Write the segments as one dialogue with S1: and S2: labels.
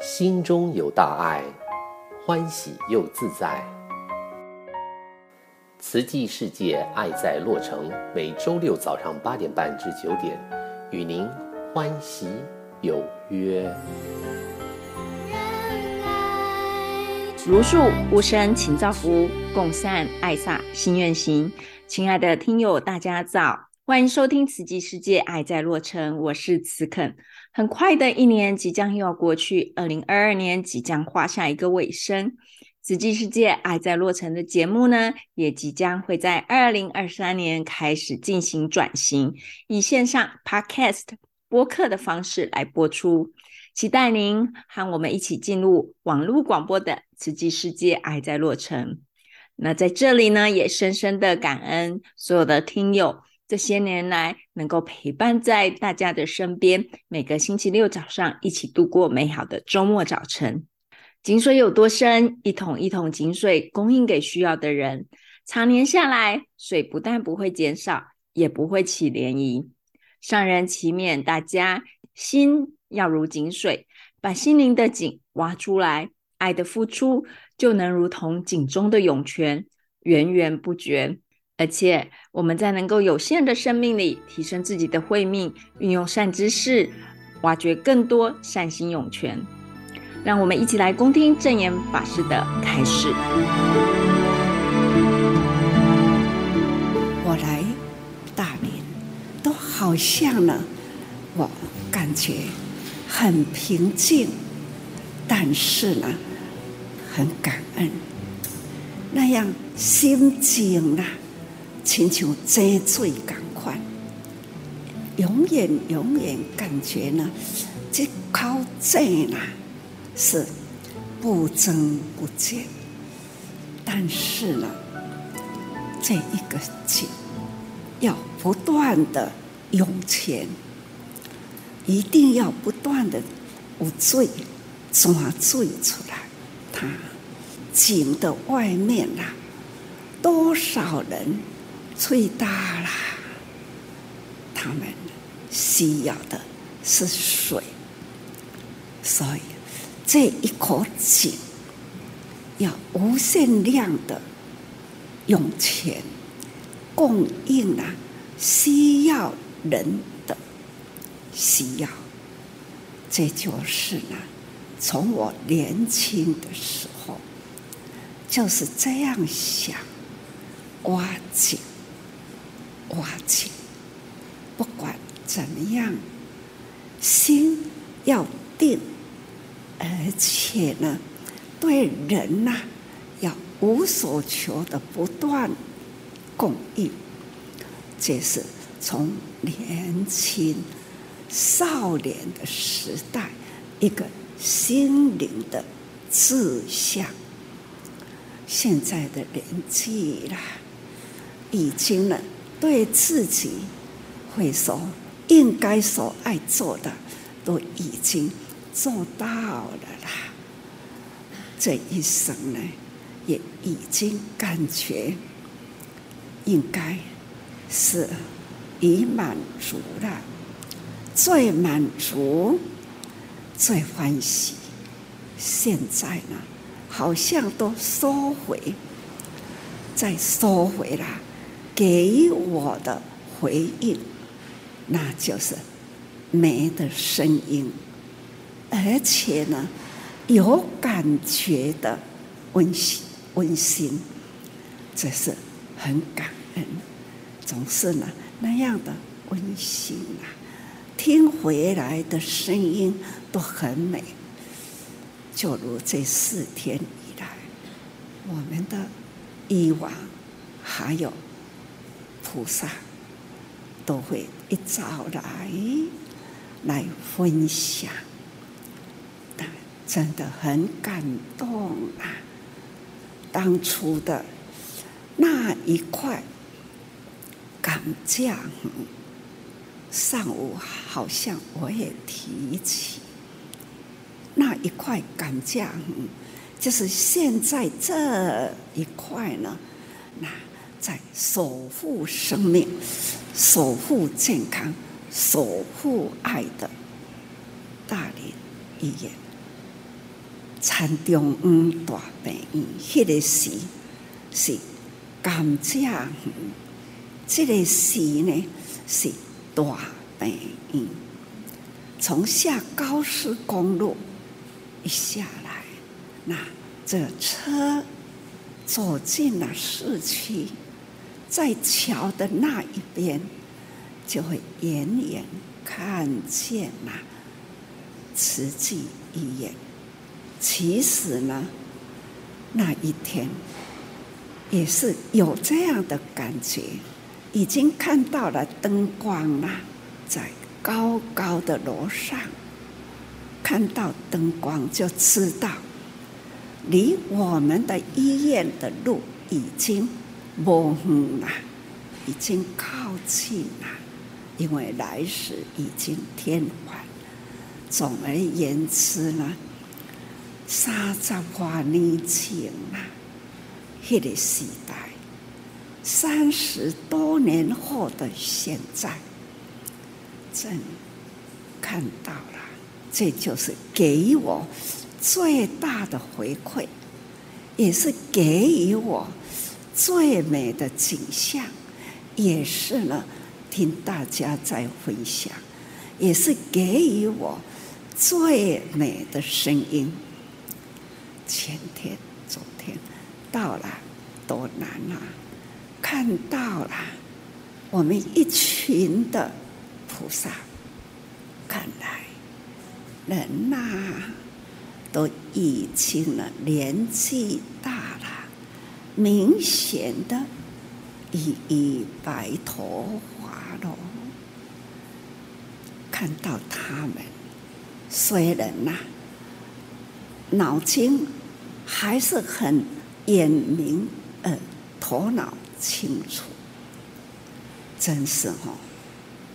S1: 心中有大爱，欢喜又自在。慈济世界爱在洛城，每周六早上八点半至九点，与您欢喜有约。
S2: 如数无声，勤造福，共善爱洒，心愿行。亲爱的听友，大家早，欢迎收听慈济世界爱在洛城，我是慈肯。很快的一年即将又要过去，二零二二年即将画下一个尾声。慈济世界爱在洛城的节目呢，也即将会在二零二三年开始进行转型，以线上 Podcast 播客的方式来播出。期待您和我们一起进入网络广播的慈济世界爱在洛城。那在这里呢，也深深的感恩所有的听友这些年来能够陪伴在大家的身边，每个星期六早上一起度过美好的周末早晨。井水有多深，一桶一桶井水供应给需要的人。常年下来，水不但不会减少，也不会起涟漪。上人祈勉大家心。要如井水，把心灵的井挖出来，爱的付出就能如同井中的涌泉，源源不绝。而且我们在能够有限的生命里，提升自己的慧命，运用善知识，挖掘更多善心涌泉。让我们一起来恭听正言法师的开示。
S3: 我来大连，都好像呢，我感觉。很平静，但是呢，很感恩。那样心境啊，亲像积水同款，永远永远感觉呢，这口井啊是不增不减。但是呢，这一个井要不断的涌泉。一定要不断的有水抓水出来，它井的外面呐、多少人最大了，他们需要的是水，所以这一口井要无限量的涌泉供应啊，需要人的。需要，这就是呢。从我年轻的时候就是这样想，挖井，挖井，不管怎么样，心要定，而且呢，对人呐、要无所求的不断供应，这是从年轻。少年的时代，一个心灵的志向。现在的年纪啦，已经呢，对自己会说应该所爱做的，都已经做到了啦。这一生呢，也已经感觉应该是已满足了。最满足，最欢喜。现在呢，好像都收回，再收回了，给我的回应，那就是美的声音，而且呢，有感觉的温馨，温馨，这是很感恩，总是呢那样的温馨啊。听回来的声音都很美，就如这四天以来，我们的以往还有菩萨都会一早来来分享，但真的很感动啊！当初的那一块甘酱。上午好像我也提起那一块甘蔗，就是现在这一块呢，那在守护生命、守护健康、守护爱的大连医院，田中央大病院，迄个时是甘蔗园，这个时呢是大病院。从下高速公路一下来，那这车走进了市区。在桥的那一边，就会远远看见那慈济医院。其实呢，那一天也是有这样的感觉，已经看到了灯光了，在高高的楼上看到灯光，就知道离我们的医院的路已经。无远啦，已经靠近啦，因为来时已经天晚。总而言之呢，三十多年前啊，那个时代，三十多年后的现在，真看到了，这就是给我最大的回馈，也是给予我。最美的景象，也是呢，听大家在分享，也是给予我最美的声音。前天、昨天到了，多难啊！看到了我们一群的菩萨，看来人呐、都已经了年纪大。明显的，一一白头发喽。看到他们，虽然呐、啊，脑筋还是很眼明，呃，头脑清楚，真是哦，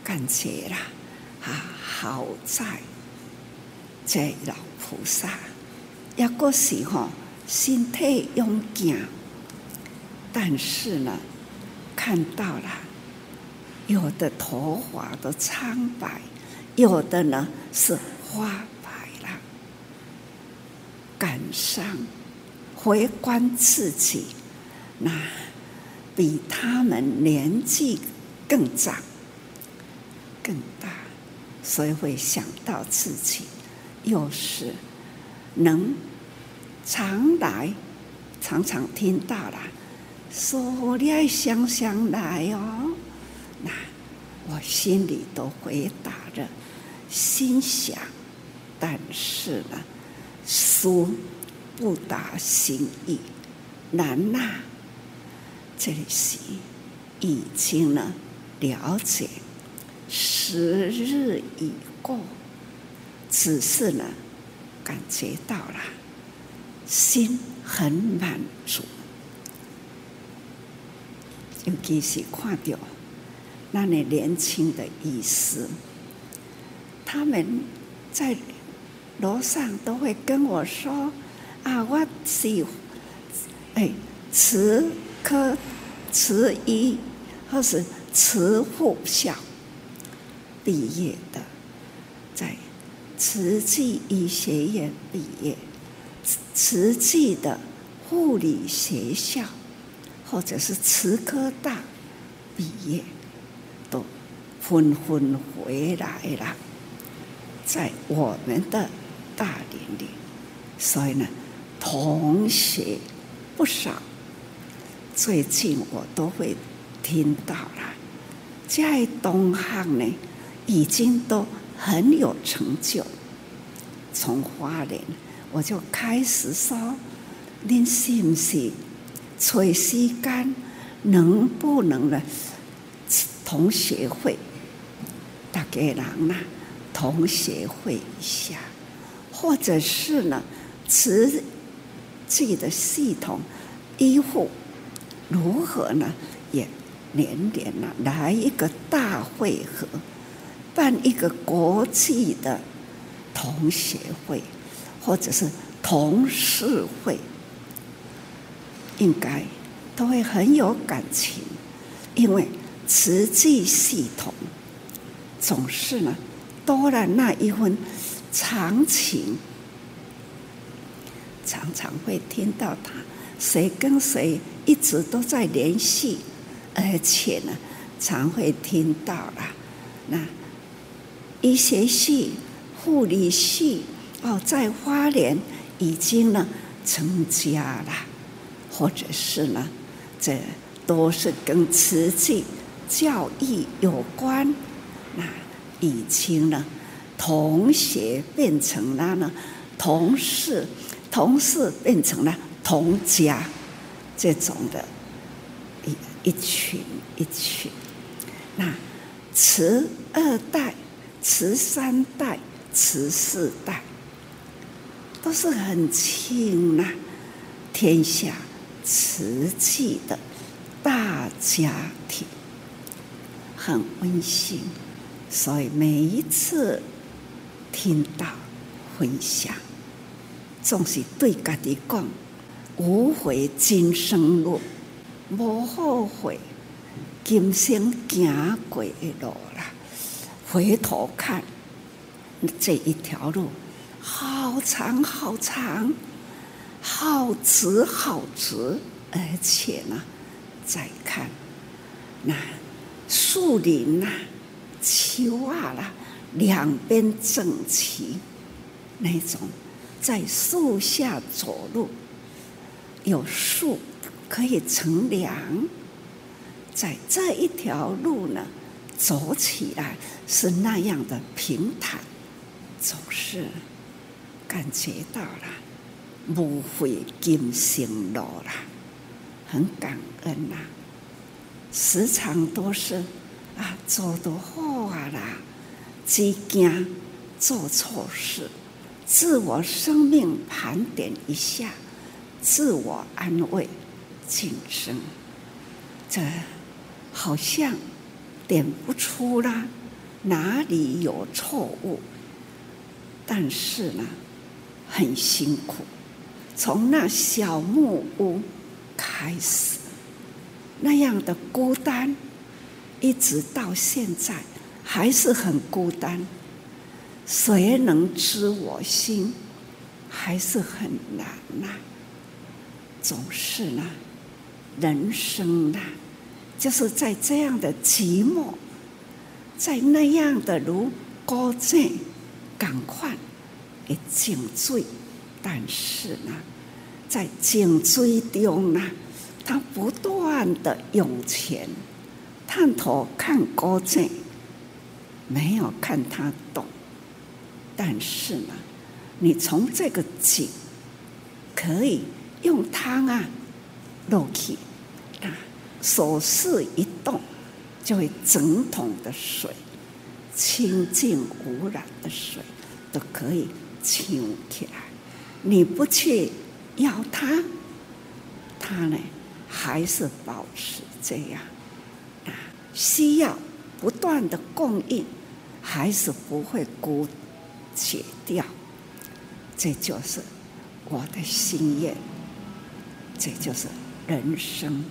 S3: 感觉啦，啊，好在这老菩萨，一个时候身体勇健。但是呢，看到了，有的头发都苍白，有的呢是花白了。感伤，回观自己，那比他们年纪更长、更大，所以会想到自己，又是能常来，常常听到了。说你爱想想来哦，那我心里都回答着，心想，但是呢，书不达心意，难呐。这里是已经呢了解，时日已过，只是呢感觉到了，心很满足。尤其是看到那里年轻的医师，他们在楼上都会跟我说：“啊，我是哎慈科慈医或是慈护校毕业的，在慈济医学院毕业，慈济的护理学校。”或者是慈科大毕业，都纷纷回来了，在我们的大林里，所以呢，同学不少。最近我都会听到了，在东汉呢，已经都很有成就。从花莲我就开始说，您信不信？找时间能不能呢？同学会，大家人呐，同学会一下，或者是呢，自己的系统医护如何呢？也年年呢来一个大会合，办一个国际的同学会，或者是同事会。应该都会很有感情，因为慈济系统总是呢多了那一份长情，常常会听到他谁跟谁一直都在联系，而且呢，常会听到了那医学系、护理系哦，在花莲已经呢成家了，或者是呢。这都是跟慈济教育有关，那已经呢，同学变成了呢同事，同事变成了同家，这种的一一群一群，那慈二代、慈三代、慈四代，都是很亲呐，天下。瓷器的大家庭很温馨，所以每一次听到分享，总是对家己讲：无悔今生路，无后悔今生行过的路啦。回头看这一条路，好长好长。好直好直，而且呢，再看那树林呐、啊、丘啊啦，两边整齐，那种在树下走路，有树可以乘凉，在这一条路呢，走起来是那样的平坦，总是感觉到了。无悔今生路啦，很感恩呐、时常都是啊，做得好啊啦，只惊做错事，自我生命盘点一下，自我安慰，晋升。这好像点不出啦，哪里有错误？但是呢，很辛苦。从那小木屋开始，那样的孤单，一直到现在还是很孤单。谁能知我心？还是很难呐、总是呢，人生呐，就是在这样的寂寞，在那样的如孤井，赶快一井水。但是呢，在颈椎中呢，他不断的涌泉，探头看高正，没有看他懂。但是呢，你从这个井可以用汤啊漏气，啊，手势一动，就会整桶的水，清净无染的水都可以清起来。你不去要他，他呢还是保持这样啊？需要不断的供应，还是不会枯竭掉？这就是我的心愿，这就是人生，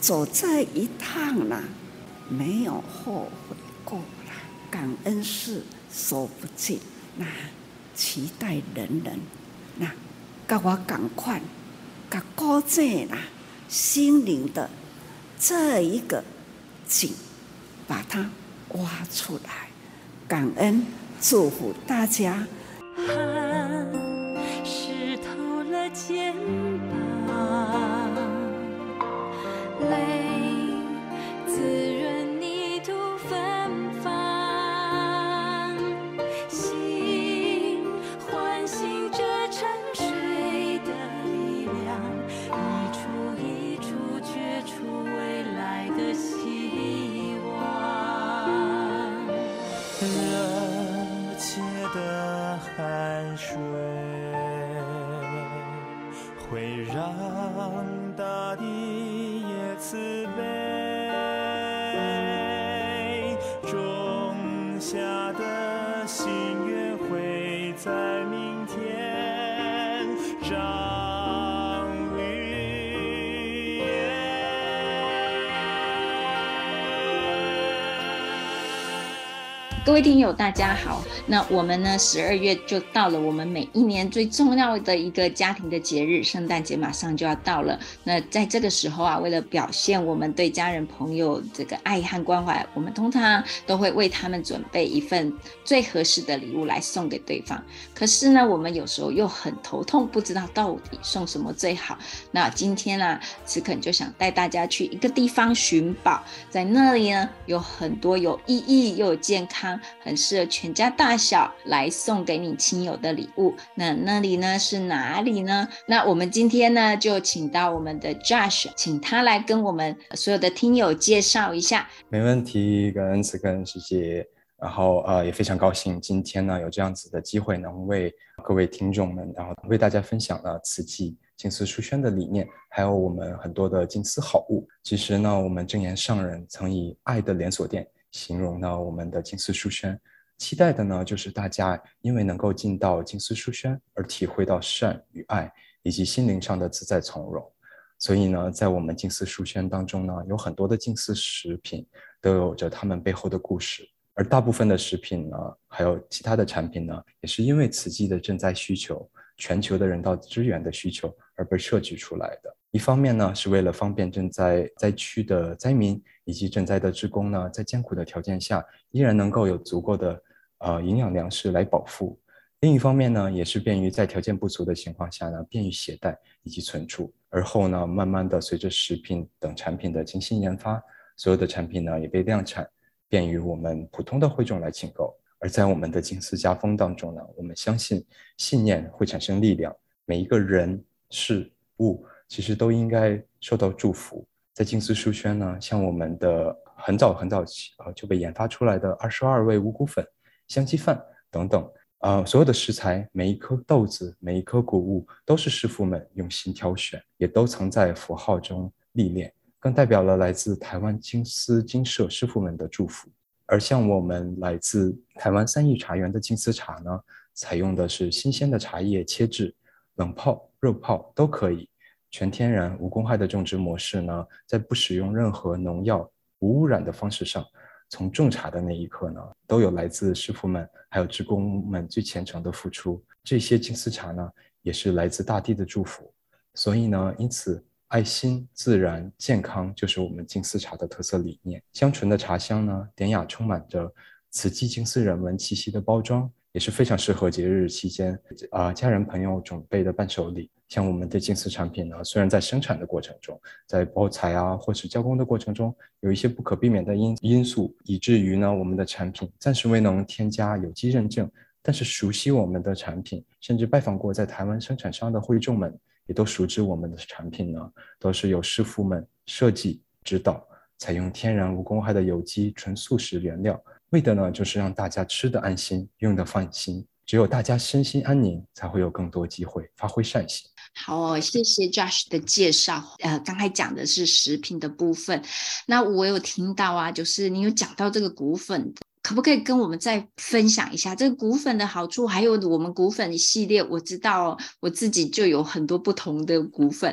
S3: 走这一趟了，没有后悔过了，感恩是说不尽，那期待人人。那，给我赶快，把高正啦，心灵的这一个井，把它挖出来，感恩祝福大家。汗湿透了肩
S2: 各位听友，大家好。那我们呢，十二月就到了我们每一年最重要的一个家庭的节日——圣诞节，马上就要到了。那在这个时候啊，为了表现我们对家人朋友这个爱和关怀，我们通常都会为他们准备一份最合适的礼物来送给对方。可是呢，我们有时候又很头痛，不知道到底送什么最好。那今天啊，慈恳就想带大家去一个地方寻宝，在那里呢，有很多有意义又有健康。很适合全家大小来送给你亲友的礼物。那那里呢，是哪里呢？那我们今天呢，就请到我们的 Josh，请他来跟我们所有的听友介绍一下。
S4: 没问题，感恩慈恳师姐。然后呃，也非常高兴今天呢有这样子的机会，能为各位听众们，然后为大家分享了慈济静思书轩的理念，还有我们很多的金丝好物。其实呢，我们正言上人曾以爱的连锁店。形容呢，我们的静思书轩，期待的呢，就是大家因为能够进到静思书轩而体会到善与爱，以及心灵上的自在从容。所以呢，在我们静思书轩当中呢，有很多的静思食品都有着他们背后的故事，而大部分的食品呢，还有其他的产品呢，也是因为慈济的赈灾需求、全球的人道支援的需求而被设计出来的。一方面呢，是为了方便赈灾灾区的灾民以及赈灾的职工呢，在艰苦的条件下，依然能够有足够的呃营养粮食来饱腹；另一方面呢，也是便于在条件不足的情况下呢，便于携带以及存储。而后呢，慢慢的随着食品等产品的精心研发，所有的产品呢也被量产，便于我们普通的会众来请购。而在我们的金丝家风当中呢，我们相信信念会产生力量，每一个人事物。其实都应该受到祝福。在静思书轩呢，像我们的很早很早期啊就被研发出来的二十二味五谷粉、香鸡饭等等啊，所有的食材，每一颗豆子，每一颗谷物，都是师傅们用心挑选，也都曾在佛号中历练，更代表了来自台湾金丝金舍师傅们的祝福。而像我们来自台湾三义茶园的金丝茶呢，采用的是新鲜的茶叶切制，冷泡、热泡都可以。全天然无公害的种植模式呢，在不使用任何农药、无污染的方式上，从种茶的那一刻呢，都有来自师傅们还有职工们最虔诚的付出。这些金丝茶呢，也是来自大地的祝福。所以呢，因此爱心、自然、健康就是我们金丝茶的特色理念。香醇的茶香呢，典雅充满着慈济静思人文气息的包装，也是非常适合节日期间啊、家人朋友准备的伴手礼。像我们的金丝产品呢，虽然在生产的过程中，在包材啊或是加工的过程中，有一些不可避免的因因素，以至于呢，我们的产品暂时未能添加有机认证。但是熟悉我们的产品，甚至拜访过在台湾生产商的会众们，也都熟知我们的产品呢，都是由师傅们设计指导，采用天然无公害的有机纯素食原料，为的呢就是让大家吃的安心，用的放心。只有大家身心安宁，才会有更多机会发挥善行。
S2: 好哦，谢谢 Josh 的介绍。呃，刚才讲的是食品的部分，那我有听到啊，就是你有讲到这个骨粉，可不可以跟我们再分享一下这个骨粉的好处？还有我们骨粉系列，我知道我自己就有很多不同的骨粉。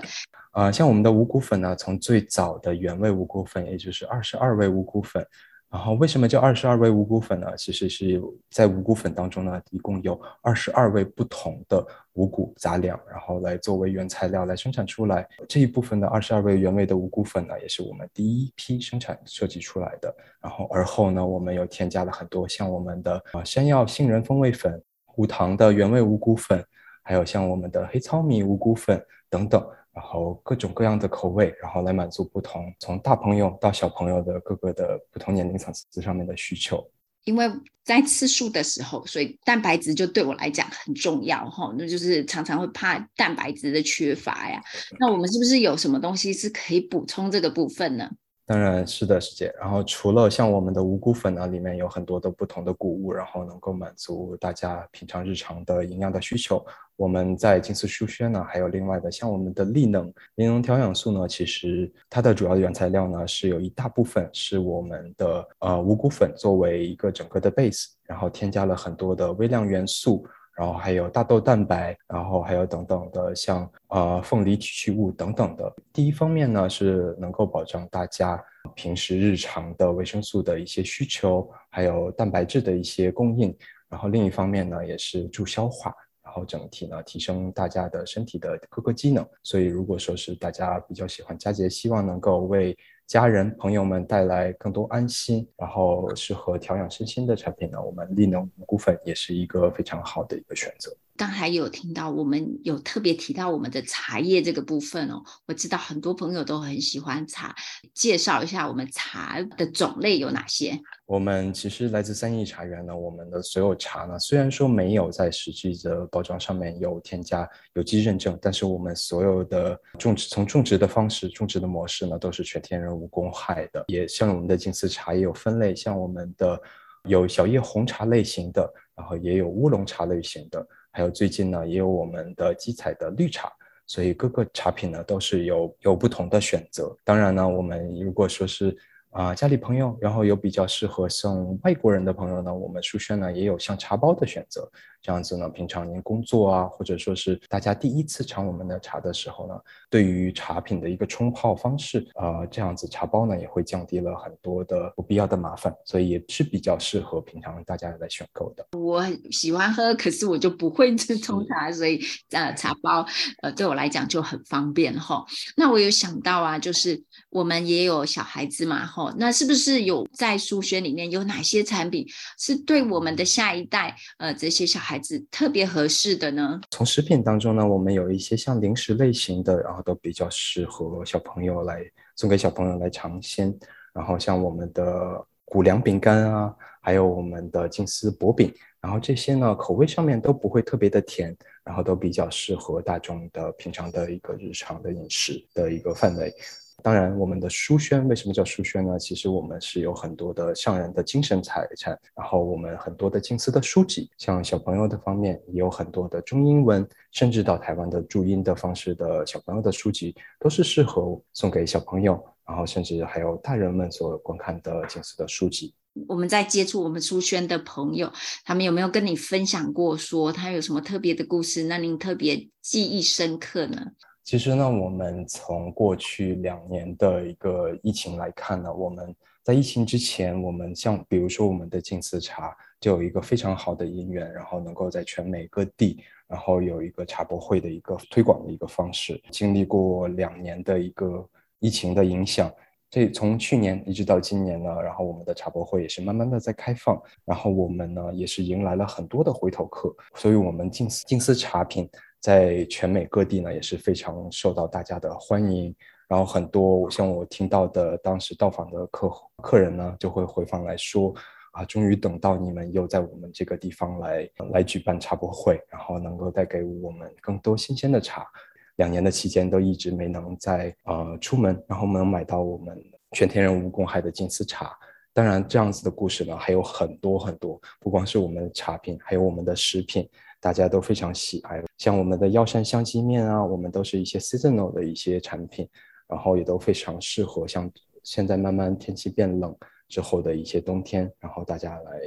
S4: 啊、呃，像我们的五谷粉呢，从最早的原味五谷粉，也就是二十二味五谷粉。然后为什么叫二十二味五谷粉呢？其实是在五谷粉当中呢，一共有二十二味不同的五谷杂粮，然后来作为原材料来生产出来。这一部分的二十二味原味的五谷粉呢，也是我们第一批生产设计出来的。然后而后呢，我们又添加了很多像我们的啊山药杏仁风味粉、无糖的原味五谷粉，还有像我们的黑糙米五谷粉等等。然后各种各样的口味，然后来满足不同从大朋友到小朋友的各个的不同年龄层次上面的需求。
S2: 因为在吃素的时候，所以蛋白质就对我来讲很重要哈，那就是常常会怕蛋白质的缺乏呀。那我们是不是有什么东西是可以补充这个部分呢？
S4: 当然是的，师姐。然后除了像我们的五谷粉呢，里面有很多的不同的谷物，然后能够满足大家平常日常的营养的需求。我们在静思书轩呢，还有另外的像我们的力能力能调养素呢，其实它的主要原材料呢，是有一大部分是我们的呃五谷粉作为一个整个的 base，然后添加了很多的微量元素。然后还有大豆蛋白，然后还有等等的像呃凤梨提取物等等的。第一方面呢是能够保证大家平时日常的维生素的一些需求，还有蛋白质的一些供应。然后另一方面呢，也是助消化，然后整体呢提升大家的身体的各个机能。所以如果说是大家比较喜欢佳节，希望能够为家人朋友们带来更多安心，然后适合调养身心的产品呢，我们丽能五谷粉也是一个非常好的一个选择。
S2: 刚才有听到我们有特别提到我们的茶叶这个部分哦，我知道很多朋友都很喜欢茶，介绍一下我们茶的种类有哪些？
S4: 我们其实来自三义茶园呢，我们的所有茶呢，虽然说没有在实际的包装上面有添加有机认证，但是我们所有的种植从种植的方式、种植的模式呢，都是全天然无公害的。也像我们的金丝茶也有分类，像我们的有小叶红茶类型的，然后也有乌龙茶类型的。还有最近呢，也有我们的基彩的绿茶，所以各个茶品呢都是有有不同的选择。当然呢，我们如果说是。啊，家里朋友，然后有比较适合送外国人的朋友呢，我们书轩呢也有像茶包的选择，这样子呢，平常您工作啊，或者说是大家第一次尝我们的茶的时候呢，对于茶品的一个冲泡方式，呃，这样子茶包呢也会降低了很多的不必要的麻烦，所以也是比较适合平常大家来选购的。
S2: 我喜欢喝，可是我就不会去冲茶，所以呃，茶包呃对我来讲就很方便哈。那我有想到啊，就是我们也有小孩子嘛哈。那是不是有在书学里面有哪些产品是对我们的下一代，呃，这些小孩子特别合适的呢？
S4: 从食品当中呢，我们有一些像零食类型的，然后都比较适合小朋友来送给小朋友来尝鲜。然后像我们的谷粮饼干啊，还有我们的金丝薄饼，然后这些呢，口味上面都不会特别的甜，然后都比较适合大众的平常的一个日常的饮食的一个范围。当然，我们的书轩为什么叫书轩呢？其实我们是有很多的上人的精神财产，然后我们很多的静思的书籍，像小朋友的方面也有很多的中英文，甚至到台湾的注音的方式的小朋友的书籍，都是适合送给小朋友，然后甚至还有大人们所观看的静思的书籍。
S2: 我们在接触我们书轩的朋友，他们有没有跟你分享过说他有什么特别的故事，那您特别记忆深刻呢？
S4: 其实呢，我们从过去两年的一个疫情来看呢，我们在疫情之前，我们像比如说我们的静思茶就有一个非常好的因缘，然后能够在全美各地，然后有一个茶博会的一个推广的一个方式。经历过两年的一个疫情的影响，这从去年一直到今年呢，然后我们的茶博会也是慢慢的在开放，然后我们呢也是迎来了很多的回头客，所以我们静思静思茶品。在全美各地呢，也是非常受到大家的欢迎。然后很多像我听到的，当时到访的客客人呢，就会回访来说，啊，终于等到你们又在我们这个地方来来举办茶博会，然后能够带给我们更多新鲜的茶。两年的期间都一直没能在呃出门，然后能买到我们全天然无公害的金丝茶。当然，这样子的故事呢还有很多很多，不光是我们的茶品，还有我们的食品。大家都非常喜爱，像我们的药膳香鸡面啊，我们都是一些 seasonal 的一些产品，然后也都非常适合像现在慢慢天气变冷之后的一些冬天，然后大家来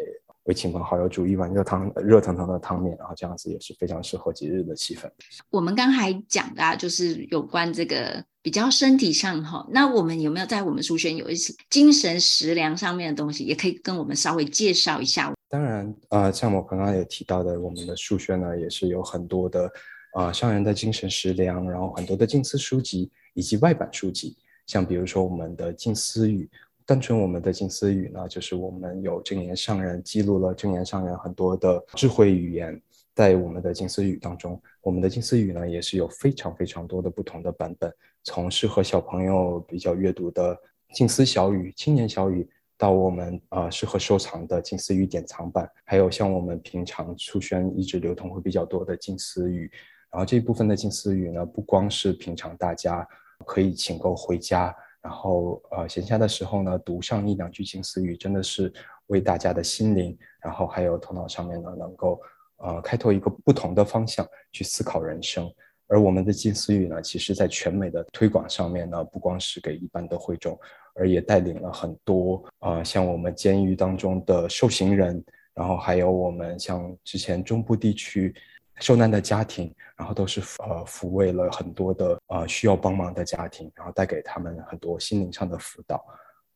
S4: 为亲朋好友煮一碗热汤、热腾腾的汤面，然后这样子也是非常适合节日的气氛。
S2: 我们刚才讲的啊，就是有关这个比较身体上哈，那我们有没有在我们书轩有一些精神食粮上面的东西，也可以跟我们稍微介绍一下？
S4: 当然，呃，像我刚刚也提到的，我们的书轩呢，也是有很多的，呃，上人的精神食粮，然后很多的静思书籍以及外版书籍，像比如说我们的静思语，单纯我们的静思语呢，就是我们有证言上人记录了证言上人很多的智慧语言，在我们的静思语当中，我们的静思语呢，也是有非常非常多的不同的版本，从适合小朋友比较阅读的静思小语、青年小语。到我们呃适合收藏的静思语典藏版，还有像我们平常书轩一直流通会比较多的静思语，然后这一部分的静思语呢，不光是平常大家可以请购回家，然后呃闲暇的时候呢读上一两句静思语，真的是为大家的心灵，然后还有头脑上面呢能够呃开拓一个不同的方向去思考人生。而我们的静思语呢，其实在全美的推广上面呢，不光是给一般的会众。而也带领了很多、呃，像我们监狱当中的受刑人，然后还有我们像之前中部地区受难的家庭，然后都是呃抚慰了很多的呃需要帮忙的家庭，然后带给他们很多心灵上的辅导。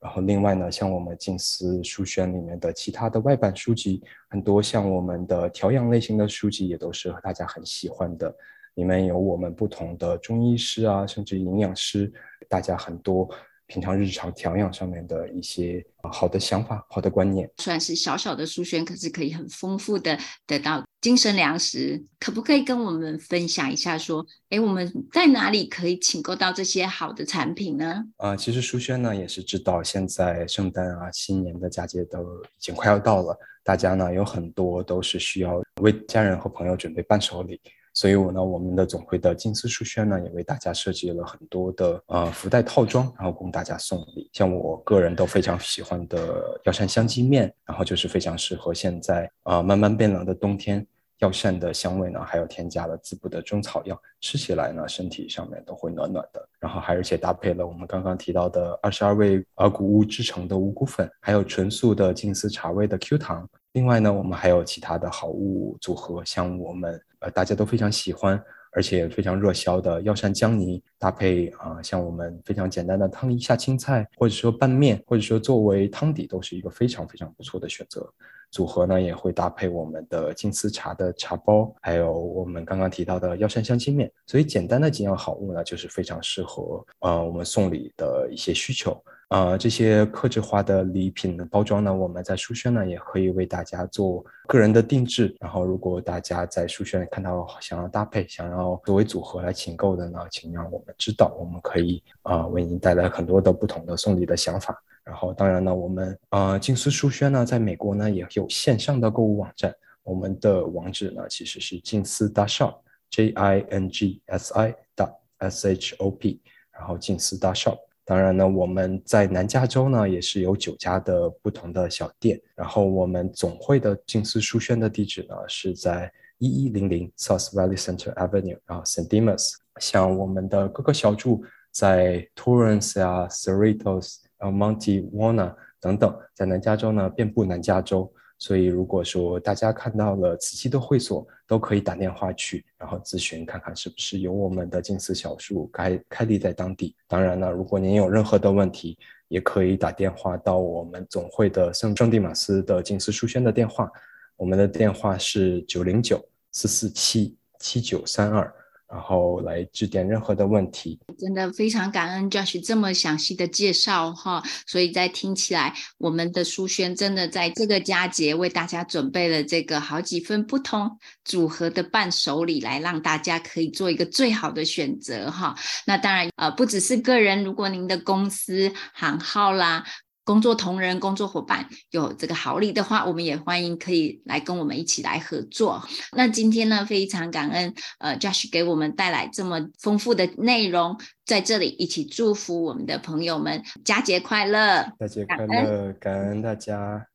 S4: 然后另外呢，像我们静思书轩里面的其他的外版书籍，很多像我们的调养类型的书籍也都是大家很喜欢的。里面有我们不同的中医师啊，甚至营养师，大家很多。平常日常调养上面的一些好的想法、好的观念，
S2: 虽然是小小的书轩，可是可以很丰富的得到精神粮食。可不可以跟我们分享一下，说，哎，我们在哪里可以请购到这些好的产品呢？
S4: 啊、呃，其实书轩呢也是知道，现在圣诞啊、新年的佳节都已经快要到了，大家呢有很多都是需要为家人和朋友准备伴手礼。所以我呢，我们的总会的静思书轩呢，也为大家设计了很多的呃福袋套装，然后供大家送礼。像我个人都非常喜欢的药膳香鸡面，然后就是非常适合现在呃慢慢变冷的冬天，药膳的香味呢，还有添加了滋补的中草药，吃起来呢身体上面都会暖暖的。然后还而且搭配了我们刚刚提到的二十二味呃谷物制成的五谷粉，还有纯素的金丝茶味的 Q 糖。另外呢，我们还有其他的好物组合，像我们呃大家都非常喜欢，而且非常热销的药膳姜泥，搭配啊、像我们非常简单的汤一下青菜，或者说拌面，或者说作为汤底，都是一个非常非常不错的选择。组合呢也会搭配我们的金丝茶的茶包，还有我们刚刚提到的药膳香鸡面，所以简单的几样好物呢，就是非常适合呃我们送礼的一些需求。呃，这些克制化的礼品的包装呢，我们在书轩呢也可以为大家做个人的定制。然后，如果大家在书轩看到想要搭配、想要作为组合来请购的呢，请让我们知道，我们可以啊、为您带来很多的不同的送礼的想法。然后，当然呢，我们呃静思书轩呢，在美国呢也有线上的购物网站，我们的网址呢其实是静思 dot shop，J I N G S I dot S H O P，然后静思 dot shop。当然呢，我们在南加州呢也是有九家的不同的小店。然后我们总会的静思书轩的地址呢是在一一零零 South Valley Center Avenue，然后 St. Dimas。像我们的各个小住在 Torrance 啊、Cerritos、然后 monte wana 等等，在南加州呢遍布南加州。所以，如果说大家看到了慈溪的会所，都可以打电话去，然后咨询看看是不是有我们的静思小树开开立在当地。当然了，如果您有任何的问题，也可以打电话到我们总会的圣圣地马斯的静思书轩的电话，我们的电话是九零九四四七七九三二。然后来指点任何的问题，
S2: 真的非常感恩 Josh 这么详细的介绍哈，所以在听起来，我们的书轩真的在这个佳节为大家准备了这个好几份不同组合的伴手礼，来让大家可以做一个最好的选择哈。那当然呃，不只是个人，如果您的公司行号啦。工作同仁、工作伙伴有这个好礼的话，我们也欢迎可以来跟我们一起来合作。那今天呢，非常感恩呃，Josh 给我们带来这么丰富的内容，在这里一起祝福我们的朋友们佳节快乐！
S4: 佳节快乐，感恩大家。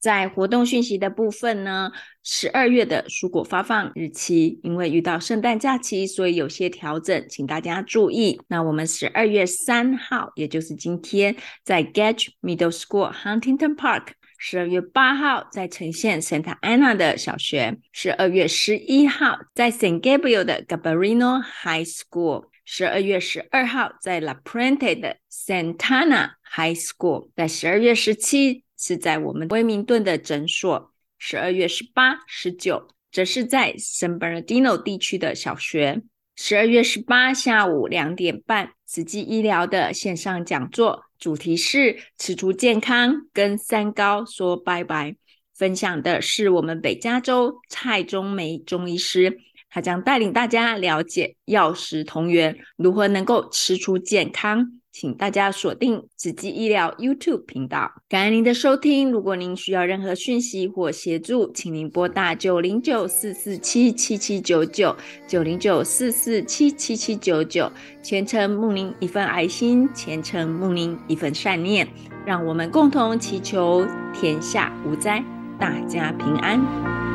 S2: 在活动讯息的部分呢，十二月的蔬果发放日期，因为遇到圣诞假期，所以有些调整，请大家注意。那我们十二月三号，也就是今天，在 Gage Middle School Huntington Park；十二月八号，在呈现 Santa Ana 的小学；十二月十一号，在 San Gabriel 的 Gabarino High School；十二月十二号，在 La p r e n t e 的 Santana High School；在十二月十七。是在我们威明顿的诊所，十二月十八、十九，则是在 San Bernardino 地区的小学。十二月十八下午两点半，慈济医疗的线上讲座，主题是吃出健康，跟三高说拜拜。分享的是我们北加州蔡中梅中医师，他将带领大家了解药食同源，如何能够吃出健康。请大家锁定慈济医疗 YouTube 频道，感恩您的收听。如果您需要任何讯息或协助，请您拨打九零九四四七七七九九九零九四四七七七九九。虔诚沐您一份爱心，虔诚沐您一份善念，让我们共同祈求天下无灾，大家平安。